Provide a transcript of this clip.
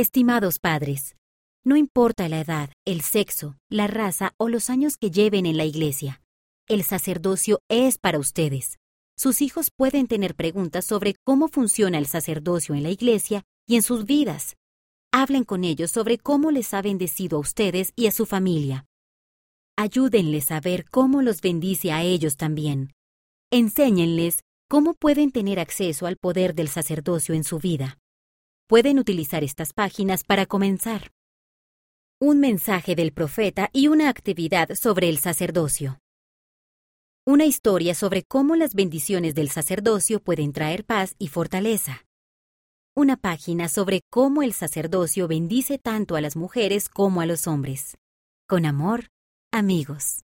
Estimados padres, no importa la edad, el sexo, la raza o los años que lleven en la iglesia, el sacerdocio es para ustedes. Sus hijos pueden tener preguntas sobre cómo funciona el sacerdocio en la iglesia y en sus vidas. Hablen con ellos sobre cómo les ha bendecido a ustedes y a su familia. Ayúdenles a ver cómo los bendice a ellos también. Enséñenles cómo pueden tener acceso al poder del sacerdocio en su vida. Pueden utilizar estas páginas para comenzar. Un mensaje del profeta y una actividad sobre el sacerdocio. Una historia sobre cómo las bendiciones del sacerdocio pueden traer paz y fortaleza. Una página sobre cómo el sacerdocio bendice tanto a las mujeres como a los hombres. Con amor, amigos.